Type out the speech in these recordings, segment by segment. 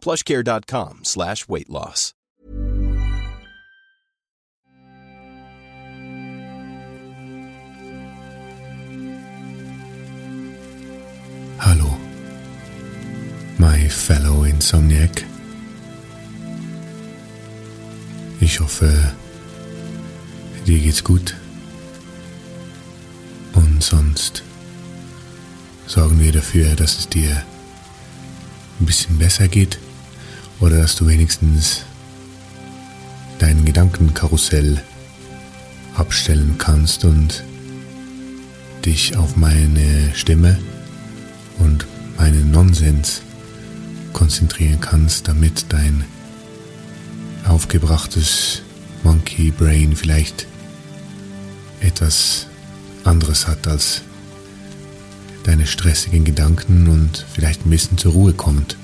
plushcare.com slash weight loss. Hallo, my fellow Insomniac. Ich hoffe, dir geht's gut. Und sonst sorgen wir dafür, dass es dir ein bisschen besser geht oder dass du wenigstens dein Gedankenkarussell abstellen kannst und dich auf meine Stimme und meinen Nonsens konzentrieren kannst, damit dein aufgebrachtes Monkey Brain vielleicht etwas anderes hat als deine stressigen Gedanken und vielleicht ein bisschen zur Ruhe kommt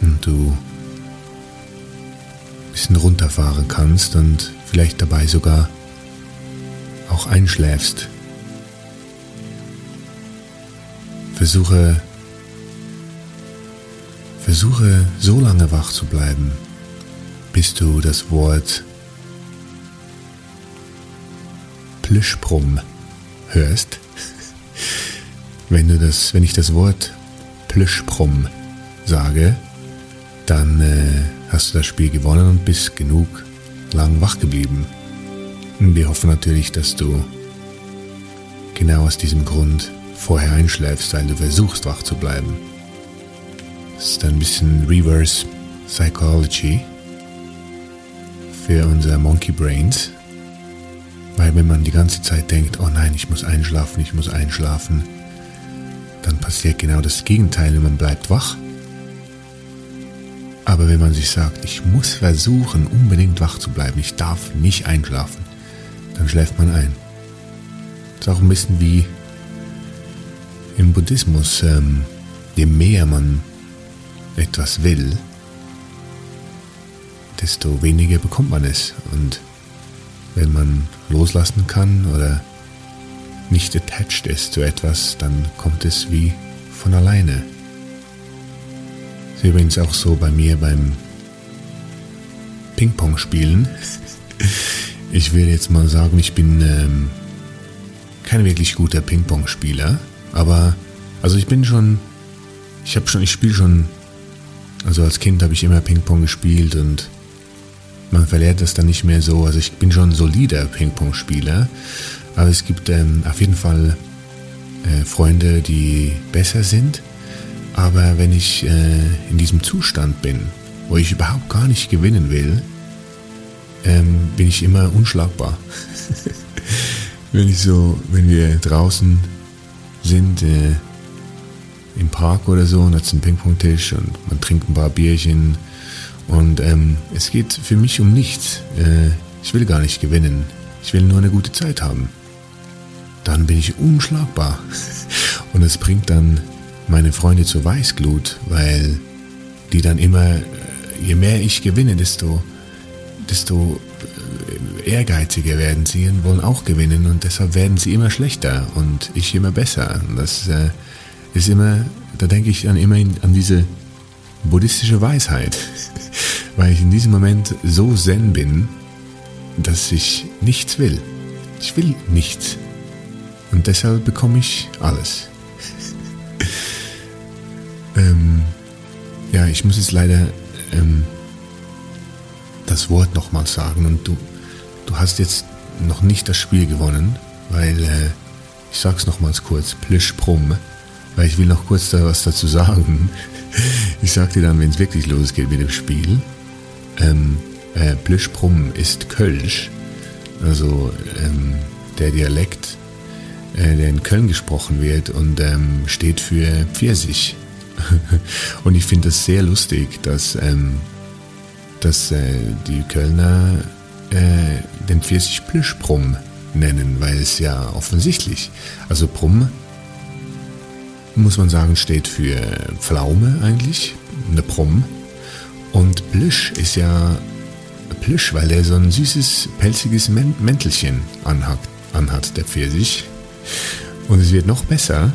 und du ein bisschen runterfahren kannst und vielleicht dabei sogar auch einschläfst. Versuche, versuche so lange wach zu bleiben, bis du das Wort Plüschbrumm hörst. Wenn du das, wenn ich das Wort Plüschbrumm sage, dann äh, hast du das Spiel gewonnen und bist genug lang wach geblieben. Wir hoffen natürlich, dass du genau aus diesem Grund vorher einschläfst, weil du versuchst wach zu bleiben. Das ist ein bisschen Reverse Psychology für unser Monkey Brains. Weil wenn man die ganze Zeit denkt, oh nein, ich muss einschlafen, ich muss einschlafen, dann passiert genau das Gegenteil und man bleibt wach. Aber wenn man sich sagt, ich muss versuchen, unbedingt wach zu bleiben, ich darf nicht einschlafen, dann schläft man ein. Das ist auch ein bisschen wie im Buddhismus. Ähm, je mehr man etwas will, desto weniger bekommt man es. Und wenn man loslassen kann oder nicht attached ist zu etwas, dann kommt es wie von alleine. Ist übrigens auch so bei mir beim Ping-Pong spielen. Ich will jetzt mal sagen, ich bin ähm, kein wirklich guter Ping-Pong-Spieler, aber also ich bin schon, ich habe schon, ich spiele schon, also als Kind habe ich immer Ping-Pong gespielt und man verliert das dann nicht mehr so. Also ich bin schon ein solider Ping-Pong-Spieler, aber es gibt ähm, auf jeden Fall äh, Freunde, die besser sind. Aber wenn ich äh, in diesem Zustand bin, wo ich überhaupt gar nicht gewinnen will, ähm, bin ich immer unschlagbar. wenn ich so, wenn wir draußen sind, äh, im Park oder so, und hat einen Ping-Pong-Tisch und man trinkt ein paar Bierchen und ähm, es geht für mich um nichts. Äh, ich will gar nicht gewinnen. Ich will nur eine gute Zeit haben. Dann bin ich unschlagbar. Und es bringt dann meine Freunde zur Weißglut, weil die dann immer äh, je mehr ich gewinne, desto, desto äh, ehrgeiziger werden sie und wollen auch gewinnen und deshalb werden sie immer schlechter und ich immer besser. Das äh, ist immer, da denke ich dann immer an diese buddhistische Weisheit, weil ich in diesem Moment so zen bin, dass ich nichts will. Ich will nichts. Und deshalb bekomme ich alles. Ähm, ja, ich muss jetzt leider ähm, das Wort nochmal sagen. Und du, du hast jetzt noch nicht das Spiel gewonnen, weil äh, ich sag's nochmals kurz, Plisch Prum, weil ich will noch kurz da was dazu sagen. Ich sag dir dann, wenn es wirklich losgeht mit dem Spiel. Ähm, äh, Plisch Prum ist Kölsch, also ähm, der Dialekt, äh, der in Köln gesprochen wird und ähm, steht für Pfirsich. und ich finde es sehr lustig, dass, ähm, dass äh, die Kölner äh, den Pfirsich Plüschbrumm nennen, weil es ja offensichtlich, also Brumm muss man sagen, steht für Pflaume eigentlich, eine Brumm. Und Plüsch ist ja Plüsch, weil er so ein süßes, pelziges Mäntelchen anhat, anhat, der Pfirsich. Und es wird noch besser,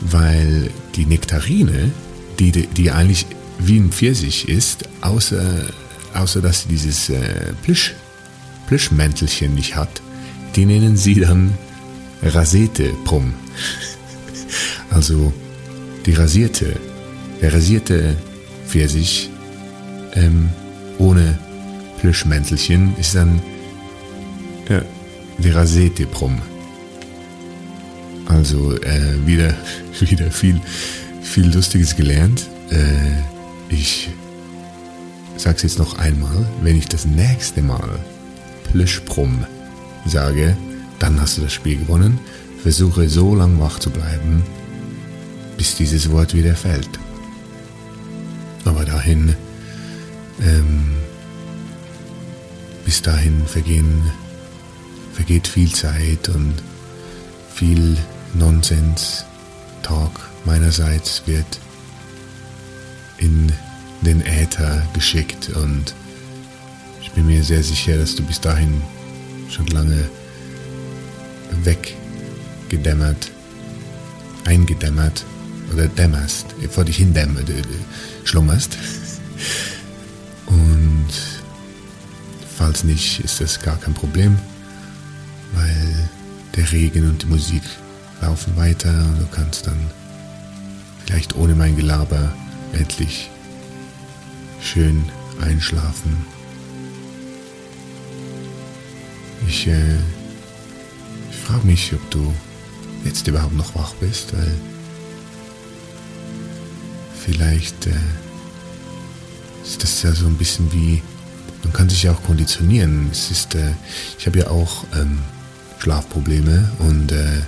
weil die Nektarine, die, die eigentlich wie ein Pfirsich ist, außer, außer dass sie dieses äh, Plüsch, Plüschmäntelchen nicht hat, die nennen sie dann Rasete Prum. Also die rasierte, der rasierte Pfirsich ähm, ohne Plüschmäntelchen ist dann ja, die Rasete Prum. Also äh, wieder, wieder viel, viel Lustiges gelernt. Äh, ich sag's jetzt noch einmal, wenn ich das nächste Mal Plüschbrumm sage, dann hast du das Spiel gewonnen. Versuche so lang wach zu bleiben, bis dieses Wort wieder fällt. Aber dahin, ähm, bis dahin vergehen, vergeht viel Zeit und viel Nonsens-Talk meinerseits wird in den Äther geschickt und ich bin mir sehr sicher, dass du bis dahin schon lange weggedämmert, eingedämmert oder dämmerst, vor dich hin dämmert, äh, schlummerst. Und falls nicht, ist das gar kein Problem, weil der Regen und die Musik laufen weiter und du kannst dann vielleicht ohne mein Gelaber endlich schön einschlafen. Ich, äh, ich frage mich, ob du jetzt überhaupt noch wach bist, weil vielleicht äh, ist das ja so ein bisschen wie, man kann sich ja auch konditionieren. Es ist, äh, ich habe ja auch ähm, Schlafprobleme und äh,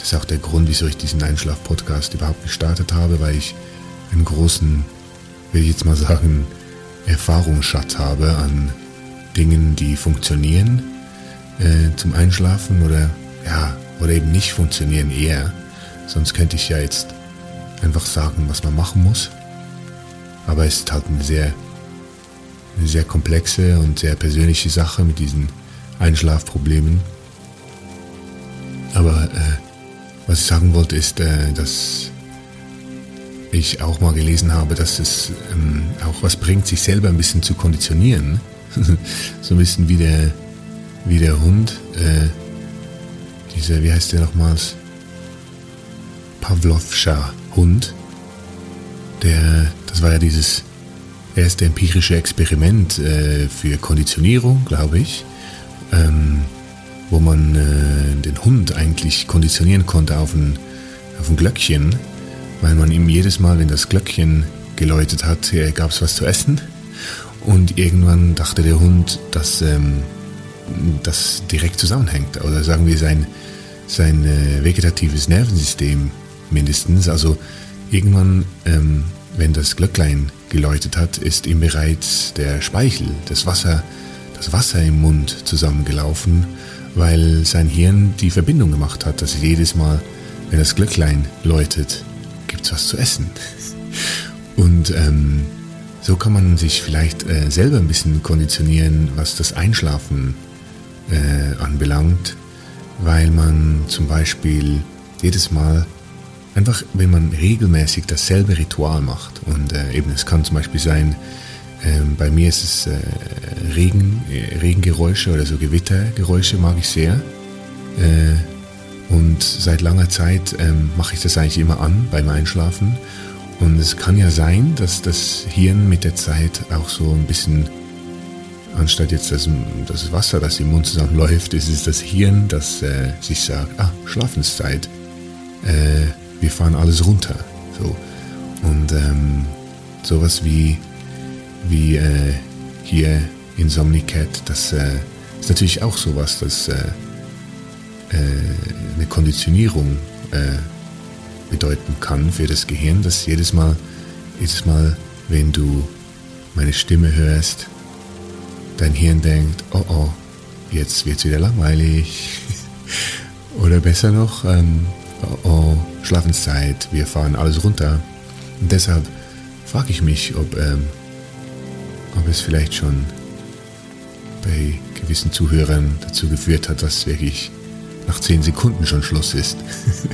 das ist auch der Grund, wieso ich diesen Einschlaf-Podcast überhaupt gestartet habe, weil ich einen großen, will ich jetzt mal sagen, Erfahrungsschatz habe an Dingen, die funktionieren äh, zum Einschlafen oder ja, oder eben nicht funktionieren eher. Sonst könnte ich ja jetzt einfach sagen, was man machen muss. Aber es ist halt eine sehr, eine sehr komplexe und sehr persönliche Sache mit diesen Einschlafproblemen. Aber äh, was ich sagen wollte, ist, äh, dass ich auch mal gelesen habe, dass es ähm, auch was bringt, sich selber ein bisschen zu konditionieren. so ein bisschen wie der, wie der Hund. Äh, dieser, wie heißt der nochmals? Pavlovscher Hund. Der, das war ja dieses erste empirische Experiment äh, für Konditionierung, glaube ich. Ähm, wo man äh, den Hund eigentlich konditionieren konnte auf ein, auf ein Glöckchen, weil man ihm jedes Mal, wenn das Glöckchen geläutet hat, äh, gab es was zu essen. Und irgendwann dachte der Hund, dass ähm, das direkt zusammenhängt. Oder sagen wir sein, sein äh, vegetatives Nervensystem mindestens. Also irgendwann, ähm, wenn das Glöcklein geläutet hat, ist ihm bereits der Speichel, das Wasser, das Wasser im Mund zusammengelaufen weil sein Hirn die Verbindung gemacht hat, dass jedes Mal, wenn das Glöcklein läutet, gibt es was zu essen. Und ähm, so kann man sich vielleicht äh, selber ein bisschen konditionieren, was das Einschlafen äh, anbelangt, weil man zum Beispiel jedes Mal einfach, wenn man regelmäßig dasselbe Ritual macht und äh, eben es kann zum Beispiel sein, ähm, bei mir ist es äh, Regen, äh, Regengeräusche oder so Gewittergeräusche mag ich sehr. Äh, und seit langer Zeit ähm, mache ich das eigentlich immer an beim Einschlafen. Und es kann ja sein, dass das Hirn mit der Zeit auch so ein bisschen, anstatt jetzt das, das Wasser, das im Mund zusammenläuft, ist es das Hirn, das äh, sich sagt, ah, Schlafenszeit, äh, wir fahren alles runter. So. Und ähm, sowas wie wie äh, hier Insomnicat, das äh, ist natürlich auch sowas, das äh, äh, eine Konditionierung äh, bedeuten kann für das Gehirn, dass jedes Mal, jedes Mal, wenn du meine Stimme hörst, dein Hirn denkt, oh oh, jetzt wird es wieder langweilig. Oder besser noch, ähm, oh, oh, Schlafenszeit, wir fahren alles runter. Und deshalb frage ich mich, ob ähm, ob es vielleicht schon bei gewissen Zuhörern dazu geführt hat, dass wirklich nach zehn Sekunden schon Schluss ist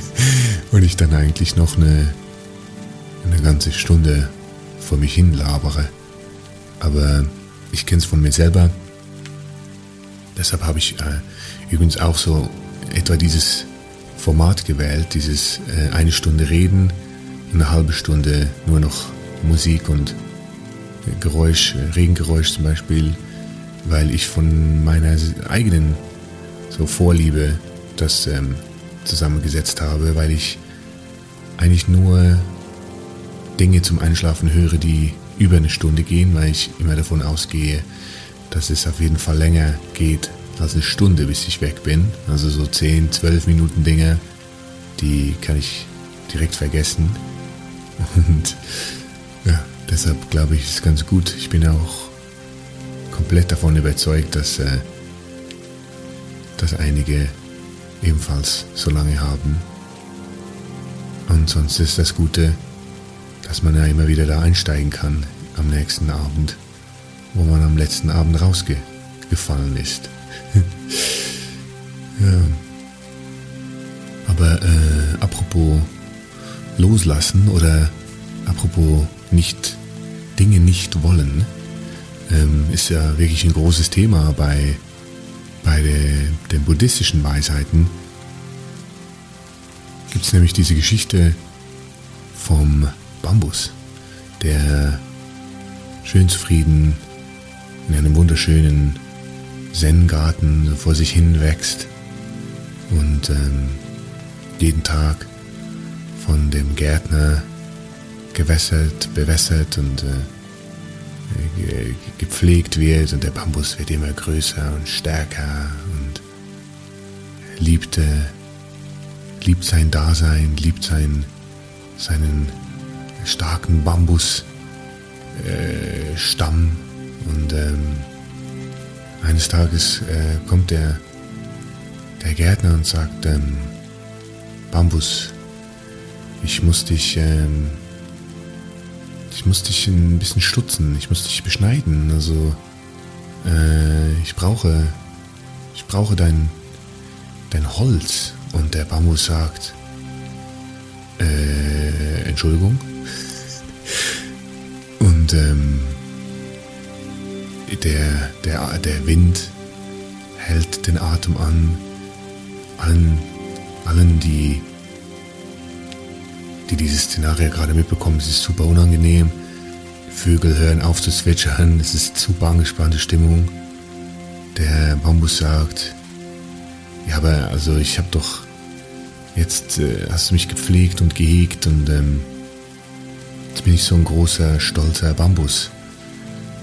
und ich dann eigentlich noch eine, eine ganze Stunde vor mich hin labere. Aber ich kenne es von mir selber. Deshalb habe ich äh, übrigens auch so etwa dieses Format gewählt, dieses äh, eine Stunde reden, eine halbe Stunde nur noch Musik und Geräusch, Regengeräusch zum Beispiel, weil ich von meiner eigenen so Vorliebe das ähm, zusammengesetzt habe, weil ich eigentlich nur Dinge zum Einschlafen höre, die über eine Stunde gehen, weil ich immer davon ausgehe, dass es auf jeden Fall länger geht als eine Stunde, bis ich weg bin. Also so 10, 12 Minuten Dinge, die kann ich direkt vergessen. Und ja, Deshalb glaube ich, ist ganz gut. Ich bin auch komplett davon überzeugt, dass, äh, dass einige ebenfalls so lange haben. Und sonst ist das Gute, dass man ja immer wieder da einsteigen kann am nächsten Abend, wo man am letzten Abend rausgefallen ist. ja. Aber äh, apropos loslassen oder apropos nicht Dinge nicht wollen, ähm, ist ja wirklich ein großes Thema bei, bei de, den buddhistischen Weisheiten. Gibt es nämlich diese Geschichte vom Bambus, der schön zufrieden in einem wunderschönen Zen-Garten vor sich hin wächst und ähm, jeden Tag von dem Gärtner gewässert, bewässert und äh, gepflegt wird und der Bambus wird immer größer und stärker und liebt, liebt sein Dasein, liebt sein, seinen starken Bambusstamm äh, und ähm, eines Tages äh, kommt der, der Gärtner und sagt, ähm, Bambus, ich muss dich ähm, ich muss dich ein bisschen stutzen, ich muss dich beschneiden. Also äh, ich brauche, ich brauche dein, dein Holz. Und der Bambus sagt, äh, Entschuldigung. Und ähm, der, der, der Wind hält den Atem an. Allen, allen, die die dieses Szenario gerade mitbekommen. Es ist super unangenehm. Vögel hören auf zu zwitschern. Es ist super angespannte Stimmung. Der Bambus sagt, ja, aber also ich habe doch jetzt äh, hast du mich gepflegt und gehegt und ähm, jetzt bin ich so ein großer, stolzer Bambus.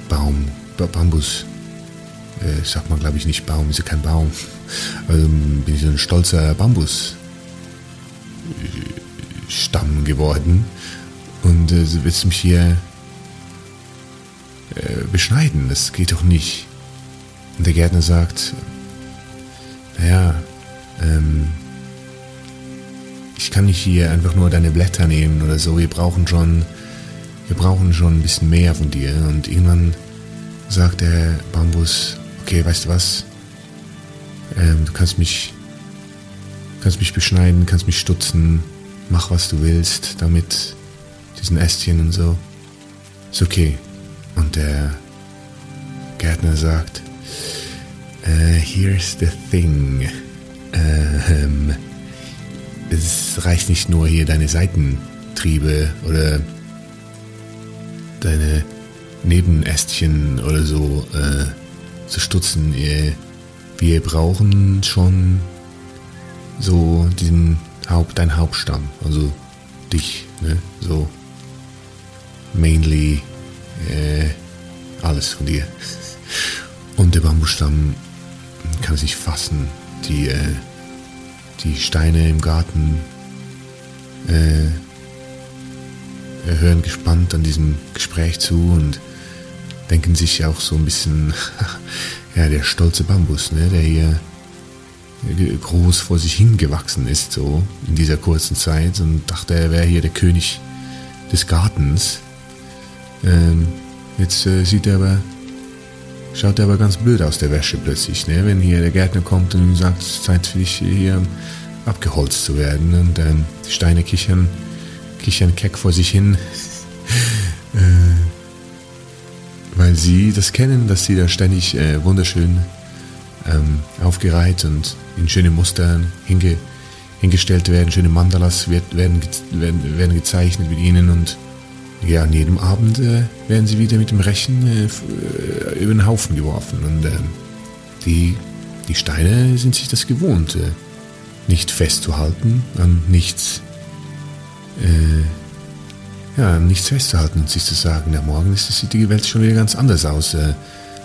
Baum, ba Bambus. Äh, sagt man, glaube ich, nicht Baum, ist ja kein Baum. Also bin ich so ein stolzer Bambus. Stamm geworden und äh, du willst mich hier äh, beschneiden, das geht doch nicht. Und der Gärtner sagt, naja, ähm, ich kann nicht hier einfach nur deine Blätter nehmen oder so, wir brauchen schon wir brauchen schon ein bisschen mehr von dir. Und irgendwann sagt der Bambus, okay, weißt du was? Ähm, du kannst mich, kannst mich beschneiden, kannst mich stutzen, mach was du willst damit, diesen Ästchen und so. Ist okay. Und der Gärtner sagt, uh, here's the thing. Ähm, es reicht nicht nur hier deine Seitentriebe oder deine Nebenästchen oder so äh, zu stutzen. Wir brauchen schon so diesen Haupt, dein Hauptstamm, also dich, ne? So mainly äh, alles von dir. Und der Bambusstamm kann sich fassen. Die, äh, die Steine im Garten äh, hören gespannt an diesem Gespräch zu und denken sich auch so ein bisschen, ja, der stolze Bambus, ne, der hier groß vor sich hingewachsen ist, so in dieser kurzen Zeit und dachte, er wäre hier der König des Gartens. Ähm, jetzt äh, sieht er aber, schaut er aber ganz blöd aus der Wäsche plötzlich, ne, wenn hier der Gärtner kommt und ihm sagt, es ist Zeit für dich hier abgeholzt zu werden und ähm, die Steine kichern kichern keck vor sich hin, äh, weil sie das kennen, dass sie da ständig äh, wunderschön ähm, aufgereiht und in schöne Muster hinge, hingestellt werden, schöne Mandalas wird, werden, werden, werden gezeichnet mit ihnen und ja, an jedem Abend äh, werden sie wieder mit dem Rechen äh, äh über den Haufen geworfen und ähm, die, die Steine sind sich das gewohnt, äh, nicht festzuhalten an nichts äh, ja, nichts festzuhalten und sich zu sagen, na morgen ist, sieht die Welt schon wieder ganz anders aus. Äh,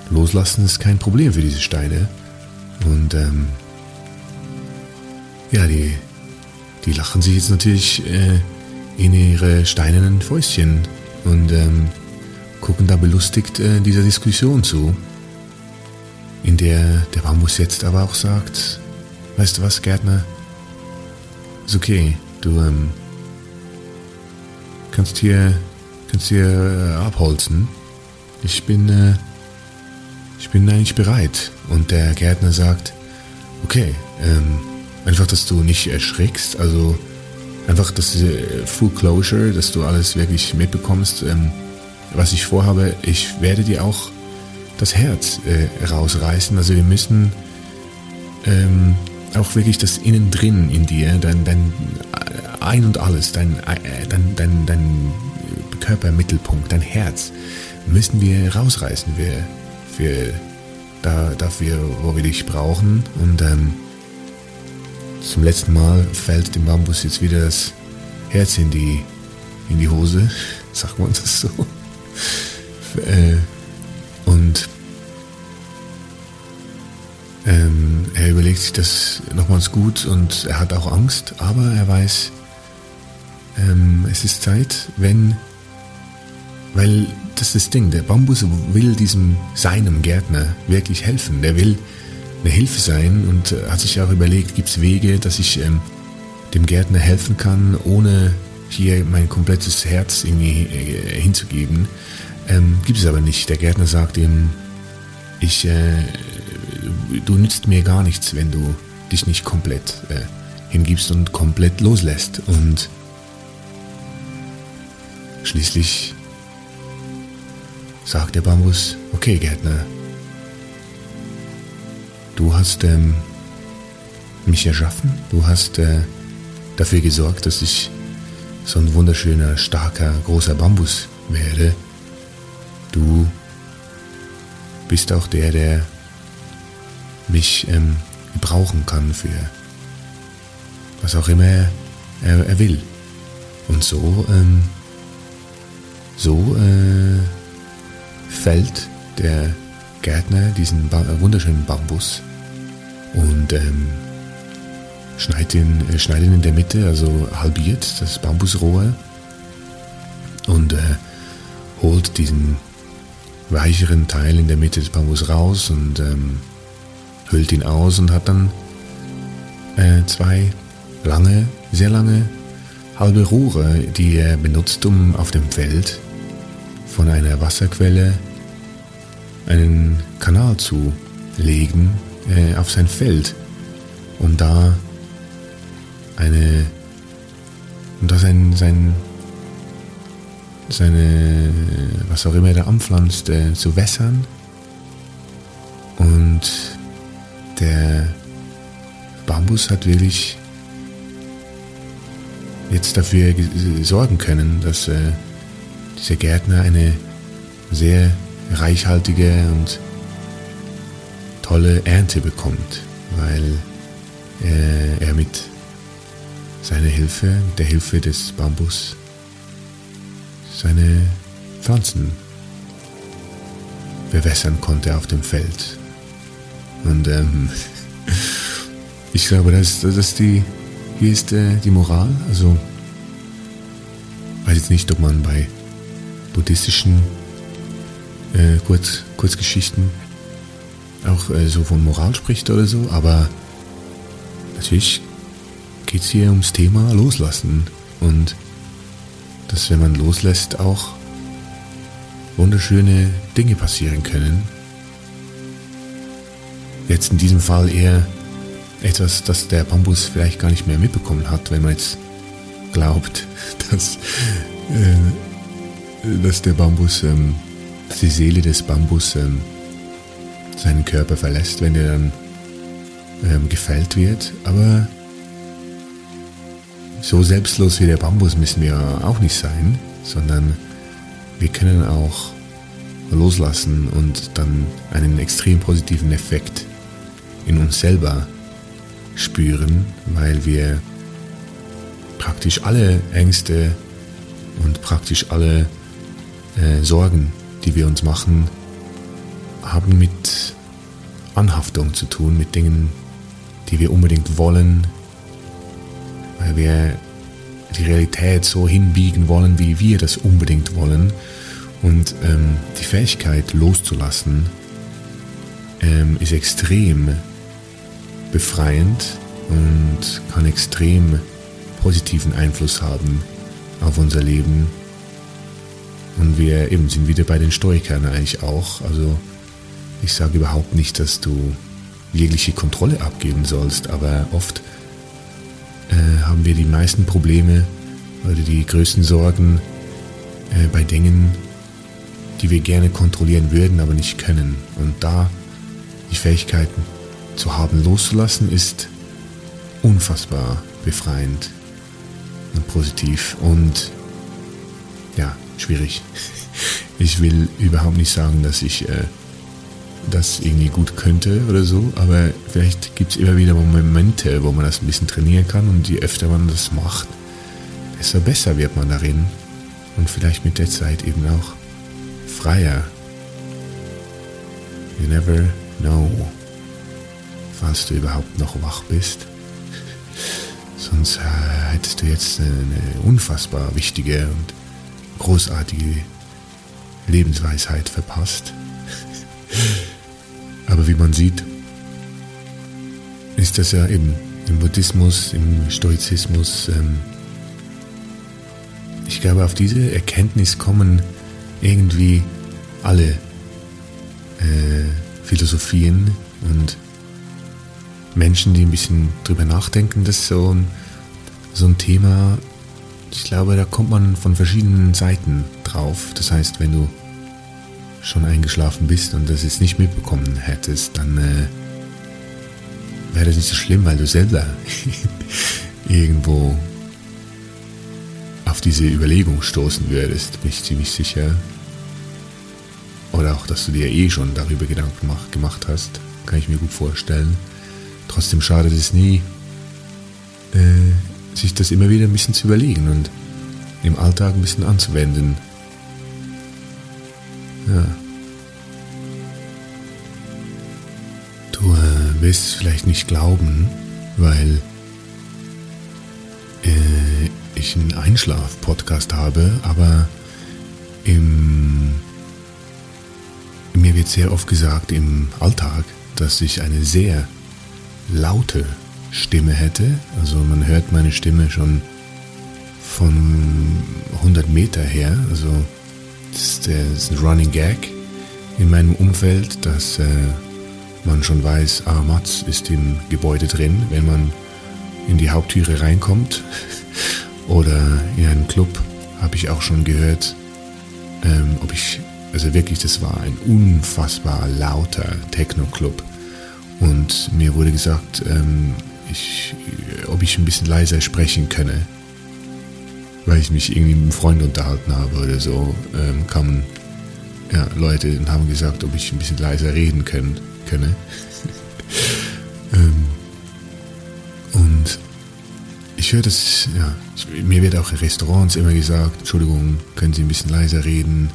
loslassen ist kein Problem für diese Steine. Und ähm, ja, die, die lachen sich jetzt natürlich äh, in ihre steinernen Fäustchen und ähm, gucken da belustigt äh, dieser Diskussion zu, in der der Bambus jetzt aber auch sagt, weißt du was, Gärtner, ist okay, du ähm, kannst hier, kannst hier äh, abholzen. Ich bin, äh, ich bin eigentlich bereit. Und der Gärtner sagt, okay, ähm, einfach, dass du nicht erschrickst, also einfach das äh, Full Closure, dass du alles wirklich mitbekommst. Ähm, was ich vorhabe, ich werde dir auch das Herz äh, rausreißen. Also wir müssen ähm, auch wirklich das Innen drin in dir, dein, dein ein und alles, dein, äh, dein, dein, dein Körpermittelpunkt, dein Herz, müssen wir rausreißen für, für da, dafür, wo wir dich brauchen. Und ähm, zum letzten Mal fällt dem Bambus jetzt wieder das Herz in die, in die Hose, sagt man das so. äh, und ähm, er überlegt sich das nochmals gut und er hat auch Angst, aber er weiß, ähm, es ist Zeit, wenn, weil das ist das Ding, der Bambus will diesem seinem Gärtner wirklich helfen. Der will eine Hilfe sein und hat sich auch überlegt, gibt es Wege, dass ich ähm, dem Gärtner helfen kann, ohne hier mein komplettes Herz irgendwie äh, hinzugeben. Ähm, gibt es aber nicht. Der Gärtner sagt ihm, ich, äh, du nützt mir gar nichts, wenn du dich nicht komplett äh, hingibst und komplett loslässt. Und Schließlich sagt der Bambus, okay Gärtner, du hast ähm, mich erschaffen, du hast äh, dafür gesorgt, dass ich so ein wunderschöner, starker, großer Bambus werde. Du bist auch der, der mich ähm, gebrauchen kann für was auch immer er, er, will. Und so ähm, so äh, fällt der Gärtner diesen ba äh, wunderschönen Bambus. Und ähm, schneidet, ihn, äh, schneidet ihn in der Mitte, also halbiert das Bambusrohr. Und äh, holt diesen weicheren Teil in der Mitte des Bambus raus und ähm, hüllt ihn aus und hat dann äh, zwei lange, sehr lange halbe Rohre, die er benutzt, um auf dem Feld von einer Wasserquelle einen Kanal zu legen äh, auf sein Feld, um da eine, um da sein, sein, seine, was auch immer er da anpflanzt, äh, zu wässern. Und der Bambus hat wirklich jetzt dafür sorgen können, dass äh, dieser Gärtner eine sehr reichhaltige und tolle Ernte bekommt, weil äh, er mit seiner Hilfe, mit der Hilfe des Bambus, seine Pflanzen bewässern konnte auf dem Feld. Und ähm, ich glaube, dass das die, hier ist äh, die Moral. Also, weiß jetzt nicht, ob man bei buddhistischen äh, Kurz, Kurzgeschichten auch äh, so von Moral spricht oder so, aber natürlich geht es hier ums Thema Loslassen und dass wenn man loslässt auch wunderschöne Dinge passieren können. Jetzt in diesem Fall eher etwas, das der Bambus vielleicht gar nicht mehr mitbekommen hat, wenn man jetzt glaubt, dass, äh, dass der Bambus, ähm, dass die Seele des Bambus ähm, seinen Körper verlässt, wenn er dann ähm, gefällt wird. Aber so selbstlos wie der Bambus müssen wir auch nicht sein, sondern wir können auch loslassen und dann einen extrem positiven Effekt in uns selber spüren, weil wir praktisch alle Ängste und praktisch alle äh, Sorgen, die wir uns machen, haben mit Anhaftung zu tun, mit Dingen, die wir unbedingt wollen, weil wir die Realität so hinbiegen wollen, wie wir das unbedingt wollen. Und ähm, die Fähigkeit loszulassen ähm, ist extrem befreiend und kann extrem positiven Einfluss haben auf unser Leben. Und wir eben sind wieder bei den Stoikern eigentlich auch. Also ich sage überhaupt nicht, dass du jegliche Kontrolle abgeben sollst, aber oft äh, haben wir die meisten Probleme oder die größten Sorgen äh, bei Dingen, die wir gerne kontrollieren würden, aber nicht können. Und da die Fähigkeiten zu haben, loszulassen, ist unfassbar befreiend und positiv und ja, schwierig. Ich will überhaupt nicht sagen, dass ich äh, das irgendwie gut könnte oder so, aber vielleicht gibt es immer wieder Momente, wo man das ein bisschen trainieren kann und je öfter man das macht, desto besser wird man darin und vielleicht mit der Zeit eben auch freier. You never know falls du überhaupt noch wach bist. Sonst äh, hättest du jetzt eine unfassbar wichtige und großartige Lebensweisheit verpasst. Aber wie man sieht, ist das ja eben im Buddhismus, im Stoizismus, ähm, ich glaube, auf diese Erkenntnis kommen irgendwie alle äh, Philosophien und Menschen, die ein bisschen drüber nachdenken, das ist so so ein Thema, ich glaube, da kommt man von verschiedenen Seiten drauf. Das heißt, wenn du schon eingeschlafen bist und das jetzt nicht mitbekommen hättest, dann äh, wäre das nicht so schlimm, weil du selber irgendwo auf diese Überlegung stoßen würdest, bin ich ziemlich sicher. Oder auch, dass du dir eh schon darüber Gedanken gemacht hast, kann ich mir gut vorstellen. Trotzdem schadet es nie, äh, sich das immer wieder ein bisschen zu überlegen und im Alltag ein bisschen anzuwenden. Ja. Du äh, wirst es vielleicht nicht glauben, weil äh, ich einen Einschlaf-Podcast habe, aber im, mir wird sehr oft gesagt im Alltag, dass ich eine sehr laute Stimme hätte. Also man hört meine Stimme schon von 100 Meter her. Also das ist, ein Running Gag in meinem Umfeld, dass äh, man schon weiß, ah, Mats ist im Gebäude drin, wenn man in die Haupttüre reinkommt. Oder in einem Club habe ich auch schon gehört, ähm, ob ich, also wirklich, das war ein unfassbar lauter Techno-Club. Und mir wurde gesagt, ähm, ich, ob ich ein bisschen leiser sprechen könne, weil ich mich irgendwie mit einem Freund unterhalten habe oder so, ähm, kamen ja, Leute und haben gesagt, ob ich ein bisschen leiser reden können, könne. ähm, und ich höre das, ja, mir wird auch in Restaurants immer gesagt, Entschuldigung, können Sie ein bisschen leiser reden.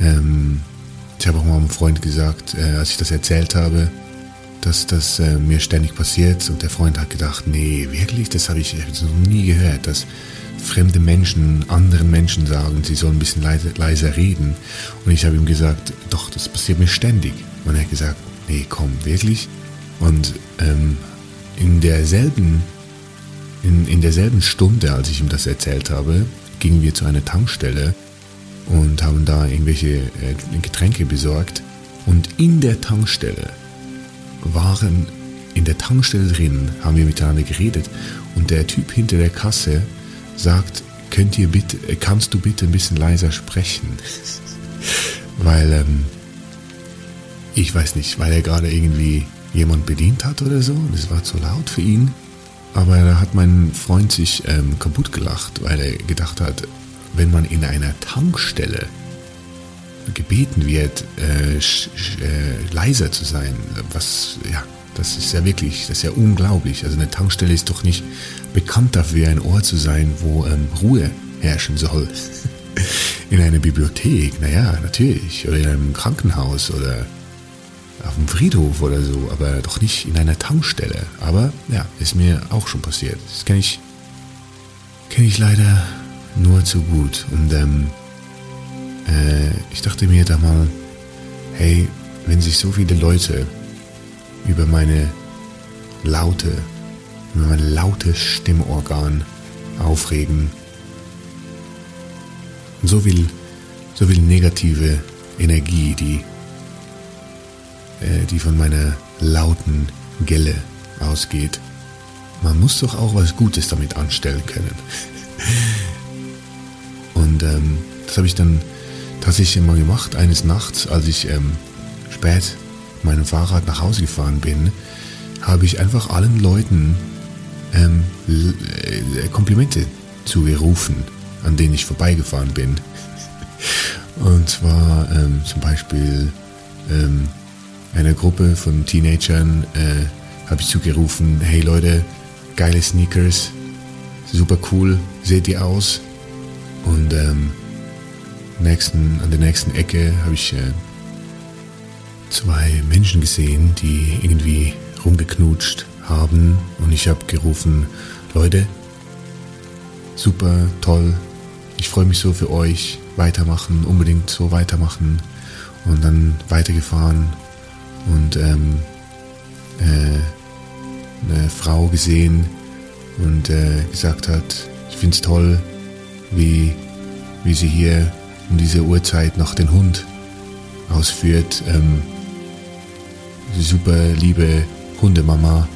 Ähm, ich habe auch mal einem Freund gesagt, äh, als ich das erzählt habe, dass das äh, mir ständig passiert und der Freund hat gedacht, nee, wirklich, das habe ich, noch nie gehört, dass fremde Menschen anderen Menschen sagen, sie sollen ein bisschen leiser, leiser reden. Und ich habe ihm gesagt, doch, das passiert mir ständig. Und er hat gesagt, nee, komm, wirklich? Und ähm, in derselben in, in derselben Stunde, als ich ihm das erzählt habe, gingen wir zu einer Tankstelle und haben da irgendwelche äh, Getränke besorgt. Und in der Tankstelle waren, in der Tankstelle drin, haben wir miteinander geredet und der Typ hinter der Kasse sagt, könnt ihr bitte, äh, kannst du bitte ein bisschen leiser sprechen? weil, ähm, ich weiß nicht, weil er gerade irgendwie jemand bedient hat oder so und es war zu laut für ihn. Aber da hat mein Freund sich ähm, kaputt gelacht, weil er gedacht hat, wenn man in einer Tankstelle gebeten wird, äh, äh, leiser zu sein, was, ja, das ist ja wirklich, das ist ja unglaublich. Also eine Tankstelle ist doch nicht bekannt dafür, ein Ort zu sein, wo ähm, Ruhe herrschen soll. in einer Bibliothek, naja, natürlich. Oder in einem Krankenhaus oder auf dem Friedhof oder so, aber doch nicht in einer Tankstelle. Aber ja, ist mir auch schon passiert. Das kenne ich, kenne ich leider nur zu gut. Und ähm, äh, ich dachte mir da mal, hey, wenn sich so viele Leute über meine laute, über mein lautes Stimmorgan aufregen so viel, so viel negative Energie, die äh, die von meiner lauten Gelle ausgeht. Man muss doch auch was Gutes damit anstellen können. Und ähm, das habe ich dann tatsächlich mal gemacht, eines Nachts, als ich ähm, spät mit meinem Fahrrad nach Hause gefahren bin, habe ich einfach allen Leuten ähm, äh, Komplimente zugerufen, an denen ich vorbeigefahren bin. Und zwar ähm, zum Beispiel ähm, einer Gruppe von Teenagern äh, habe ich zugerufen, hey Leute, geile Sneakers, super cool, seht ihr aus? Und ähm, nächsten, an der nächsten Ecke habe ich äh, zwei Menschen gesehen, die irgendwie rumgeknutscht haben. Und ich habe gerufen, Leute, super, toll, ich freue mich so für euch, weitermachen, unbedingt so weitermachen. Und dann weitergefahren und ähm, äh, eine Frau gesehen und äh, gesagt hat, ich finde es toll, wie, wie sie hier um diese Uhrzeit noch den Hund ausführt. Ähm, super liebe Hundemama,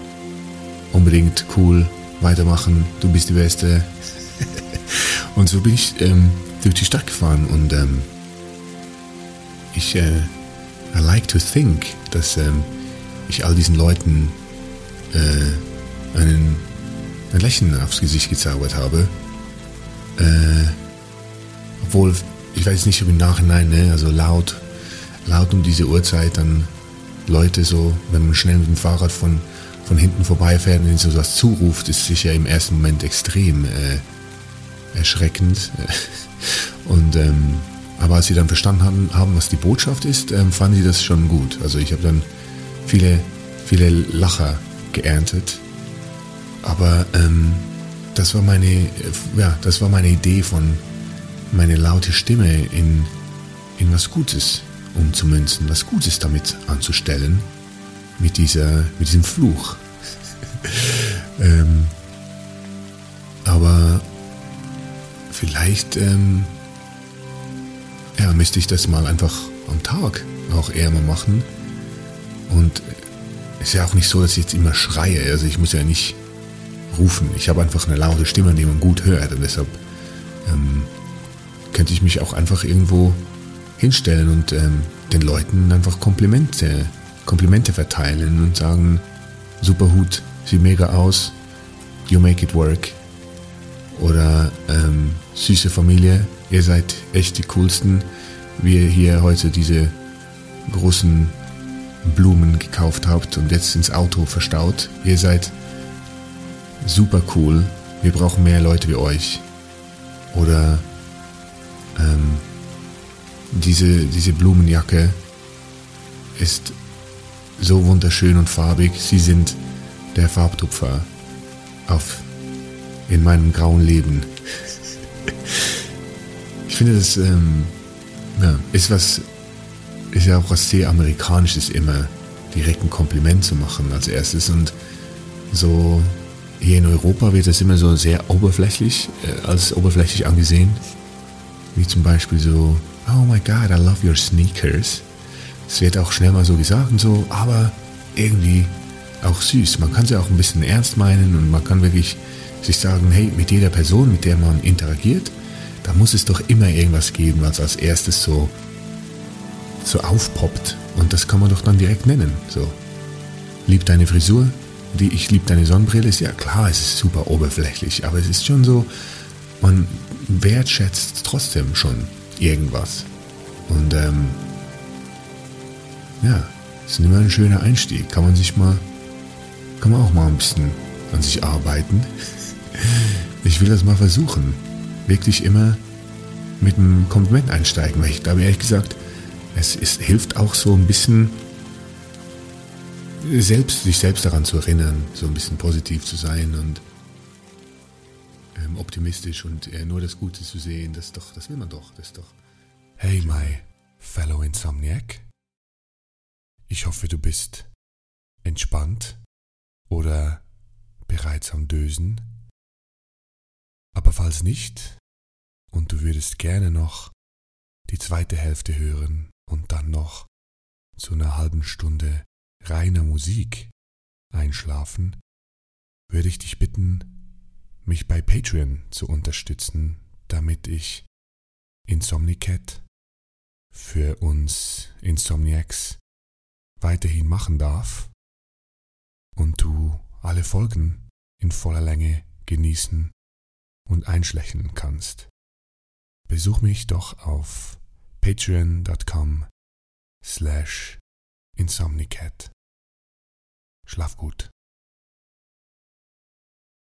unbedingt cool, weitermachen, du bist die Beste. und so bin ich ähm, durch die Stadt gefahren und ähm, ich äh, I like to think, dass ähm, ich all diesen Leuten äh, einen, ein Lächeln aufs Gesicht gezaubert habe. Äh, obwohl, ich weiß nicht, ob im Nachhinein, ne, also laut, laut um diese Uhrzeit dann Leute so, wenn man schnell mit dem Fahrrad von, von hinten vorbeifährt und ihnen so was zuruft, ist sicher im ersten Moment extrem äh, erschreckend. Und ähm, aber als sie dann verstanden haben, haben was die Botschaft ist, ähm, fanden sie das schon gut. Also ich habe dann viele, viele Lacher geerntet. Aber ähm, das war meine, ja, das war meine Idee von meine laute Stimme in, in was Gutes umzumünzen, was Gutes damit anzustellen, mit dieser, mit diesem Fluch. ähm, aber vielleicht ähm, ja, müsste ich das mal einfach am Tag auch eher mal machen. Und es ist ja auch nicht so, dass ich jetzt immer schreie. Also ich muss ja nicht rufen. Ich habe einfach eine laute Stimme, die man gut hört. Und deshalb ähm, könnte ich mich auch einfach irgendwo hinstellen und ähm, den Leuten einfach Komplimente, Komplimente verteilen und sagen, super Hut, sieht mega aus, you make it work. Oder ähm, süße Familie, ihr seid echt die coolsten, wie ihr hier heute diese großen Blumen gekauft habt und jetzt ins Auto verstaut. Ihr seid super cool, wir brauchen mehr Leute wie euch. Oder ähm, diese, diese Blumenjacke ist so wunderschön und farbig. Sie sind der Farbtupfer auf in meinem grauen Leben. ich finde, das ähm, ja, ist was, ist ja auch was sehr Amerikanisches immer, direkt ein Kompliment zu machen als erstes. Und so hier in Europa wird das immer so sehr oberflächlich, äh, als oberflächlich angesehen. Wie zum Beispiel so, oh my god, I love your sneakers. Es wird auch schnell mal so gesagt und so, aber irgendwie auch süß. Man kann ja auch ein bisschen ernst meinen und man kann wirklich sich sagen, hey, mit jeder Person, mit der man interagiert, da muss es doch immer irgendwas geben, was als erstes so, so aufpoppt. Und das kann man doch dann direkt nennen. So, lieb deine Frisur, die ich lieb deine Sonnenbrille, ist ja klar, es ist super oberflächlich, aber es ist schon so, man wertschätzt trotzdem schon irgendwas. Und ähm, ja, ist immer ein schöner Einstieg. Kann man sich mal, kann man auch mal ein bisschen an sich arbeiten. Ich will das mal versuchen. Wirklich immer mit einem Kompliment einsteigen, weil ich glaube ehrlich gesagt, es, es hilft auch so ein bisschen selbst, sich selbst daran zu erinnern, so ein bisschen positiv zu sein und ähm, optimistisch und äh, nur das Gute zu sehen, das doch, das will man doch, das doch. Hey, my fellow Insomniac. Ich hoffe, du bist entspannt oder bereits am Dösen. Aber falls nicht und du würdest gerne noch die zweite Hälfte hören und dann noch zu einer halben Stunde reiner Musik einschlafen, würde ich dich bitten, mich bei Patreon zu unterstützen, damit ich Insomnicat für uns Insomniacs weiterhin machen darf und du alle Folgen in voller Länge genießen und einschlächen kannst. Besuch mich doch auf patreon.com slash insomnicat. Schlaf gut.